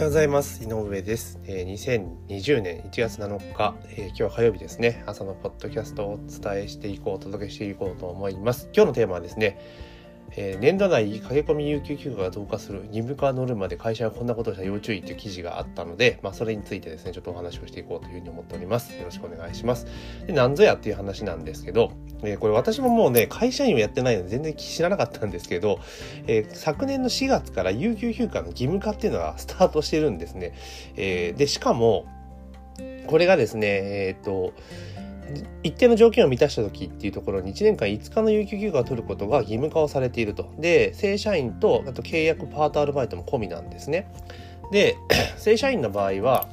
はようございます。井上です、え、2020年1月7日、え、今日は火曜日ですね。朝のポッドキャストをお伝えしていこうお届けしていこうと思います。今日のテーマはですねえー、年度内駆け込み有給休暇が増加する義務化ノルマで会社はこんなことをした要注意という記事があったので、まあ、それについてですねちょっとお話をしていこうというふうに思っております。よろしくお願いしますでなんぞやっていう話なんですけど、えー、これ私ももうね会社員をやってないので全然知らなかったんですけど、えー、昨年の4月から有給休暇の義務化っていうのがスタートしてるんですね、えでしかもこれがですねえっと一定の条件を満たした時っていうところに1年間5日の有給休暇を取ることが義務化をされていると。で、正社員とあと契約パートアルバイトも込みなんですね。で、正社員の場合は、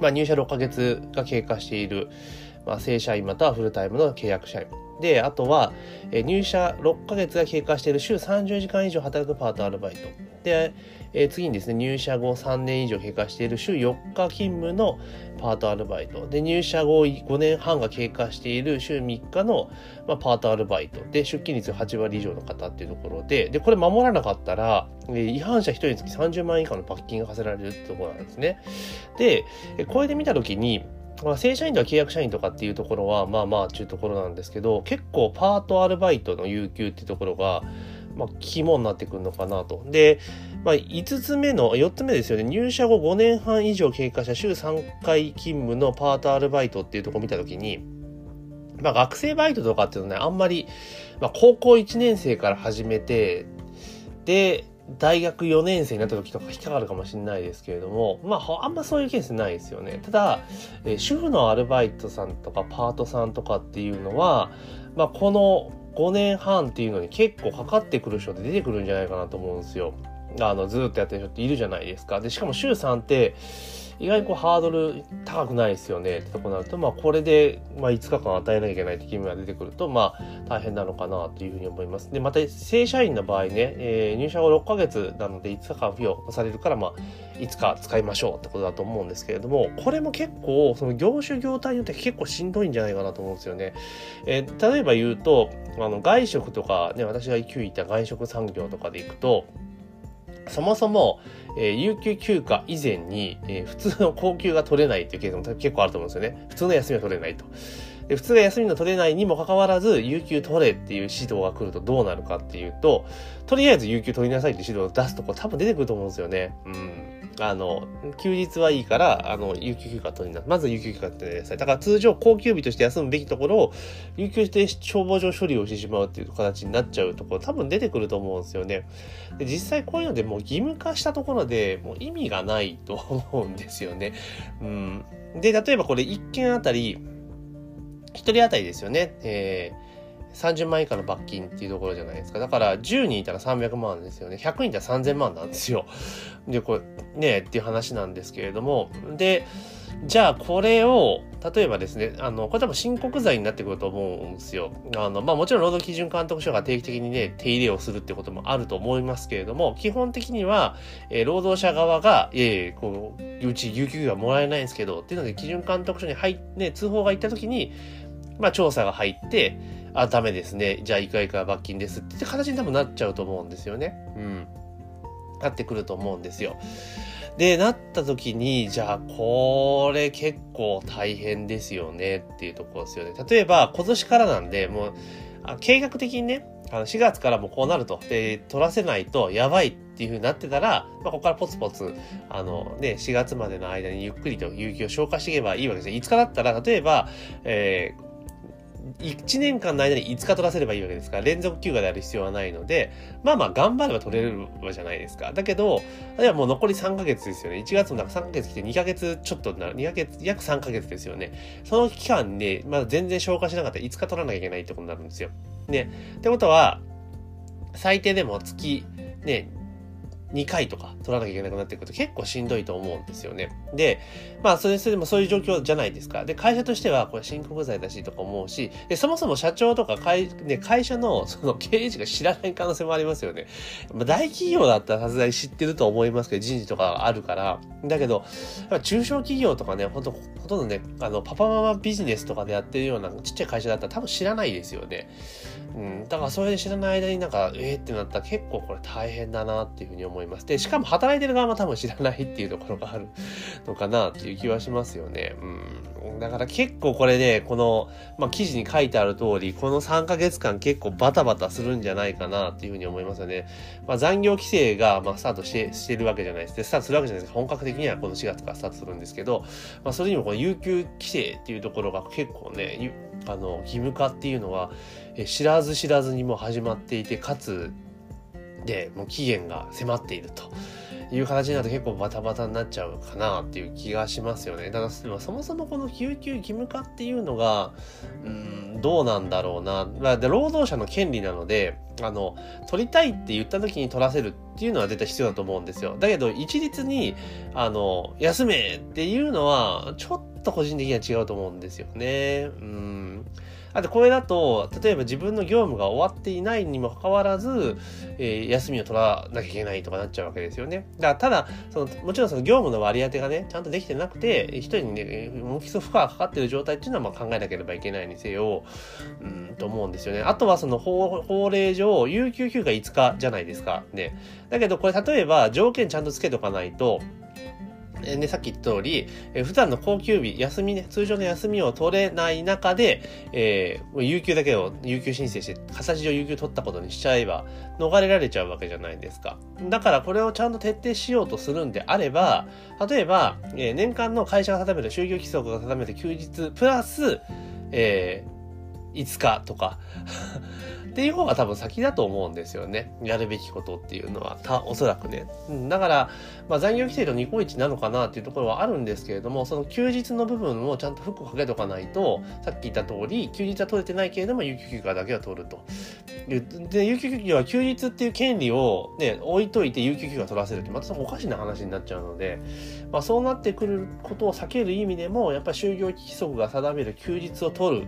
まあ、入社6ヶ月が経過している、まあ、正社員またはフルタイムの契約社員。で、あとは、え入社6ヶ月が経過している週30時間以上働くパートアルバイト。で、え次にですね、入社後3年以上経過している週4日勤務のパートアルバイト。で、入社後5年半が経過している週3日の、まあ、パートアルバイト。で、出勤率8割以上の方っていうところで、で、これ守らなかったら、え違反者1人につき30万円以下の罰金が課せられるってところなんですね。で、これで見たときに、まあ、正社員とか契約社員とかっていうところは、まあまあ、ちゅうところなんですけど、結構パートアルバイトの有給っていうところが、まあ、肝になってくるのかなと。で、まあ、5つ目の、4つ目ですよね。入社後5年半以上経過した週3回勤務のパートアルバイトっていうとこを見たときに、まあ、学生バイトとかっていうのはね、あんまり、まあ、高校1年生から始めて、で、大学4年生になった時とか引っかかるかもしれないですけれども、まあ、あんまそういうケースないですよね。ただ、えー、主婦のアルバイトさんとかパートさんとかっていうのは、まあ、この5年半っていうのに結構かかってくる人って出てくるんじゃないかなと思うんですよ。あの、ずっとやってる人っているじゃないですか。で、しかも週3って、意外にこうハードル高くないですよねってとこになると、まあこれで、まあ5日間与えなきゃいけないって義務が出てくると、まあ大変なのかなというふうに思います。で、また正社員の場合ね、えー、入社後6ヶ月なので5日間付与されるから、まあ5日使いましょうってことだと思うんですけれども、これも結構、その業種業態によって結構しんどいんじゃないかなと思うんですよね。えー、例えば言うと、あの外食とかね、私が9位いた外食産業とかで行くと、そもそも、えー、有給休暇以前に、えー、普通の高級が取れないっていうケースも結構あると思うんですよね。普通の休みは取れないと。で普通の休みの取れないにもかかわらず、有給取れっていう指導が来るとどうなるかっていうと、とりあえず有給取りなさいって指導を出すとこ多分出てくると思うんですよね。うん。あの、休日はいいから、あの、有給休暇取りな、まず有給休暇取りなさい。だから通常、高級日として休むべきところを、有給して消防上処理をしてしまうっていう形になっちゃうところ、多分出てくると思うんですよね。で、実際こういうのでもう義務化したところでもう意味がないと思うんですよね。うん。で、例えばこれ1件あたり、1人当たりですよね。えー30万以下の罰金っていうところじゃないですか。だから10人いたら300万ですよね。100人いたら3000万なんですよ。で、これ、ねっていう話なんですけれども。で、じゃあこれを、例えばですね、あの、これ多分申告罪になってくると思うんですよ。あの、まあもちろん労働基準監督署が定期的にね、手入れをするってこともあると思いますけれども、基本的には、えー、労働者側が、いえいえ、こう、うち有給がもらえないんですけど、っていうので基準監督署に入って、ね、通報が行った時に、まあ調査が入って、あ、ダメですね。じゃあ、いくらいくら罰金ですって形に多分なっちゃうと思うんですよね。うん。なってくると思うんですよ。で、なった時に、じゃあ、これ結構大変ですよねっていうところですよね。例えば、今年からなんで、もう、あ計画的にね、あの4月からもこうなると。で、取らせないとやばいっていう風になってたら、まあ、ここからポツポツ、あのね、4月までの間にゆっくりと有給を消化していけばいいわけですね。5日だったら、例えば、えー1年間の間に5日取らせればいいわけですから、連続休暇である必要はないので、まあまあ頑張れば取れるわじゃないですか。だけど、あるいはもう残り3ヶ月ですよね。1月の中3ヶ月来て2ヶ月ちょっとなる、2ヶ月、約3ヶ月ですよね。その期間に、まだ全然消化しなかったら5日取らなきゃいけないってことになるんですよ。ね。ってことは、最低でも月、ね、2回とか取らなきゃいけなくなっていくと結構しんどいと思うんですよね。で、まあ、それ、それでもそういう状況じゃないですか。で、会社としては、これ申告罪だしとか思うし、で、そもそも社長とか会、ね、会社の、その経営者が知らない可能性もありますよね。まあ、大企業だったらさすがに知ってると思いますけど、人事とかあるから。だけど、中小企業とかね、ほんと、ほとんどね、あの、パパママビジネスとかでやってるようなちっちゃい会社だったら多分知らないですよね。うん、だからそれで知らない間になんか、えーってなったら結構これ大変だなっていうふうに思います。で、しかも働いてる側も多分知らないっていうところがあるのかなっていう気はしますよね。うん。だから結構これね、この、まあ、記事に書いてある通り、この3ヶ月間結構バタバタするんじゃないかなっていうふうに思いますよね。まあ、残業規制が、まあ、スタートしてしてるわけじゃないです。で、スタートするわけじゃないです本格的にはこの4月からスタートするんですけど、まあ、それにもこの有給規制っていうところが結構ね、あの、義務化っていうのは、知らず知らずにも始まっていてかつでもう期限が迫っているという形になると結構バタバタになっちゃうかなっていう気がしますよね。ただそもそもこの救急義務化っていうのがうんどうなんだろうな。で労働者の権利なのであの取りたいって言った時に取らせるっていうのは絶対必要だと思うんですよ。だけど一律にあの休めっていうのはちょっと個人的には違うと思うんですよね。うんあとこれだと、例えば自分の業務が終わっていないにもかかわらず、えー、休みを取らなきゃいけないとかなっちゃうわけですよね。だからただ、その、もちろんその業務の割り当てがね、ちゃんとできてなくて、一人にね、重きそ負荷がかかってる状態っていうのはまあ考えなければいけないにせよ、うん、と思うんですよね。あとはその法法令上、有給休暇5日じゃないですか。ね。だけどこれ例えば条件ちゃんとつけとかないと、えね、さっき言った通り、えー、普段の高級日、休みね、通常の休みを取れない中で、えー、有給だけを有給申請して、形上有給取ったことにしちゃえば、逃れられちゃうわけじゃないですか。だからこれをちゃんと徹底しようとするんであれば、例えば、えー、年間の会社が定める、就業規則が定める休日、プラス、えー、5日とか っていう方が多分先だと思うんですよね。やるべきことっていうのは、た、おそらくね。うん、だから、まあ、残業規定とニコイチなのかなっていうところはあるんですけれども、その休日の部分をちゃんとフックをかけとかないと、さっき言った通り、休日は取れてないけれども、有給休暇だけは取ると。で、有給休暇は休日っていう権利をね、置いといて有給休暇取らせるって、またおかしな話になっちゃうので、まあ、そうなってくることを避ける意味でも、やっぱり就業規則が定める休日を取る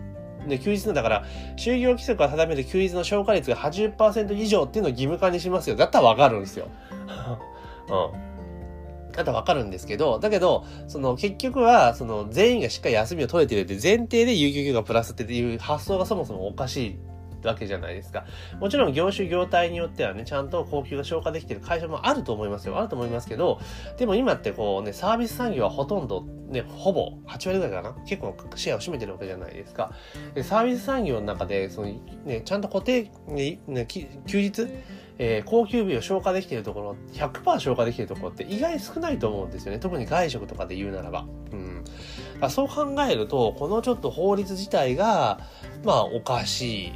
で、休日、だから、就業規則が定める休日の消化率が80%以上っていうのを義務化にしますよ。だったらわかるんですよ。うん。だったらわかるんですけど、だけど、その結局は、その全員がしっかり休みを取れてるって前提で有給休暇プラスっていう発想がそもそもおかしいわけじゃないですか。もちろん業種業態によってはね、ちゃんと高級が消化できてる会社もあると思いますよ。あると思いますけど、でも今ってこうね、サービス産業はほとんどね、ほぼ8割ぐらいかな結構シェアを占めてるわけじゃないですか。でサービス産業の中で、そのね、ちゃんと固定、ね、ね休日えー、高級日を消化できているところ、100%消化できているところって意外少ないと思うんですよね。特に外食とかで言うならば。うん。そう考えると、このちょっと法律自体が、まあ、おかしい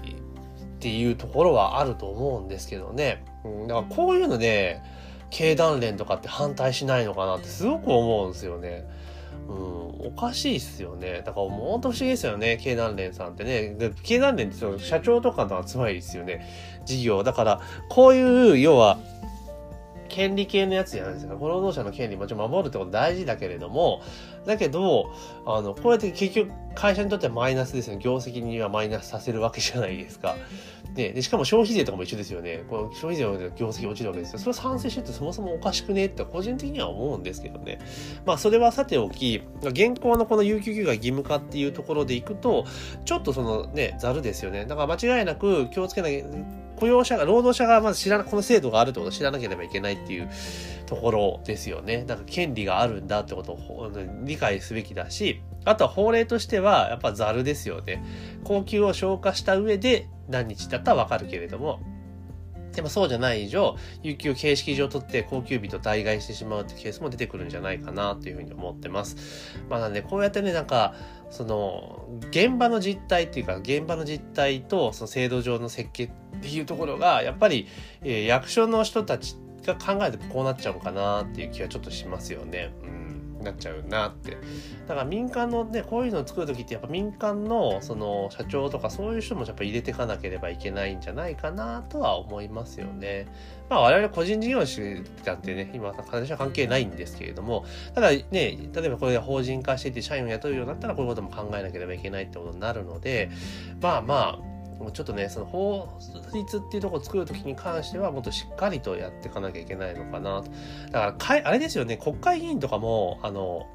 っていうところはあると思うんですけどね。うん、だからこういうので、経団連とかって反対しないのかなってすごく思うんですよね。うん、おかしいっすよね。だからもうと不思議ですよね、経団連さんってね。経団連ってその社長とかの集まりですよね。事業。だから、こういう、要は、権利系のやつじゃないですか？労働者の権利もちろん守るってこと大事だけれども、だけど、あの、こうやって結局会社にとってはマイナスですよね。業績にはマイナスさせるわけじゃないですか。で、でしかも消費税とかも一緒ですよね。この消費税の業績落ちるわけですよ。それ賛成してってそもそもおかしくねって個人的には思うんですけどね。まあそれはさておき、現行のこの有給休暇義務化っていうところでいくと、ちょっとそのね、ざるですよね。だから間違いなく気をつけなきゃ、雇用者が、労働者がまず知らな、この制度があるってことを知らなければいけないっていうところですよね。なんか権利があるんだってことを理解すべきだし、あとは法令としてはやっぱざるですよね。高級を消化した上で何日だったらわかるけれども、でもそうじゃない以上、有給形式上取って高級日と代替してしまうってケースも出てくるんじゃないかなというふうに思ってます。まあなんで、こうやってね、なんか、その、現場の実態っていうか、現場の実態と、その制度上の設計っていうところが、やっぱり、え、役所の人たちが考えてこうなっちゃうのかなっていう気はちょっとしますよね。うんなっちゃうなってだから民間のねこういうのを作る時ってやっぱ民間のその社長とかそういう人もやっぱ入れていかなければいけないんじゃないかなとは思いますよね。まあ我々個人事業主だってね今私は関係ないんですけれどもただね例えばこれが法人化していて社員を雇うようになったらこういうことも考えなければいけないってことになるのでまあまあもうちょっとねその法律っていうところを作る時に関してはもっとしっかりとやっていかなきゃいけないのかなとだからかいあれですよね国会議員とかもあの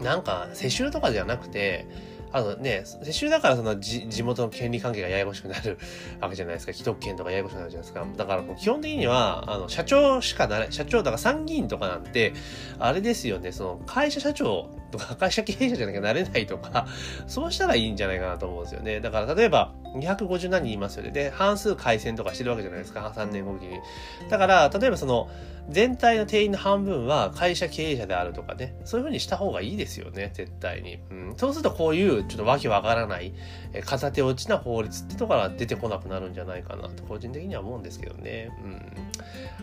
なんか世襲とかじゃなくてあのね、世襲だからその地元の権利関係がややこしくなる わけじゃないですか。既得権とかややこしくなるじゃないですか。だから基本的には、あの、社長しかなれ、社長、だから参議院とかなんて、あれですよね、その会社社長とか会社経営者じゃなきゃなれないとか、そうしたらいいんじゃないかなと思うんですよね。だから例えば、250何人いますよね。で、半数改選とかしてるわけじゃないですか、3年後期に。だから、例えばその、全体の定員の半分は会社経営者であるとかね、そういうふうにした方がいいですよね、絶対に。うん、そうするとこういうちょっとわけわからない、え片手落ちな法律ってところが出てこなくなるんじゃないかなと、個人的には思うんですけどね。うん、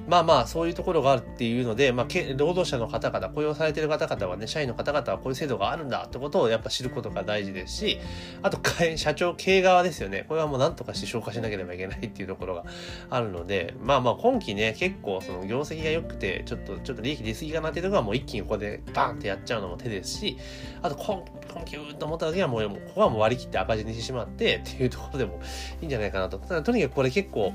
まあまあ、そういうところがあるっていうので、まあ、労働者の方々、雇用されてる方々はね、社員の方々はこういう制度があるんだってことをやっぱ知ることが大事ですし、あと、社長経営側ですよね。これはもう何とかして消化しなければいけないっていうところがあるので、まあまあ、今期ね、結構その業績が良くて、ちょっと、ちょっと利益出過ぎかなっていうところはもう一気にここでバンってやっちゃうのも手ですし、あと今、今期うと思った時はもう、ここはもう割り切って赤字にしてしまってっていうところでもいいんじゃないかなと。ただ、とにかくこれ結構、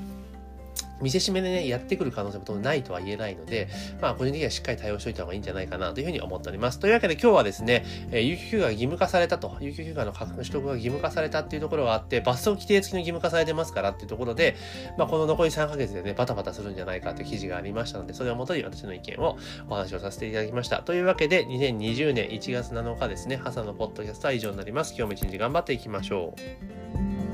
見せしめでね、やってくる可能性もないとは言えないので、まあ、個人的にはしっかり対応しておいた方がいいんじゃないかなというふうに思っております。というわけで今日はですね、えー、有給休暇が義務化されたと、有給休暇の取得が義務化されたっていうところがあって、罰則規定付きの義務化されてますからっていうところで、まあ、この残り3ヶ月でね、バタバタするんじゃないかという記事がありましたので、それをもとに私の意見をお話をさせていただきました。というわけで、2020年1月7日ですね、朝のポッドキャストは以上になります。今日も一日頑張っていきましょう。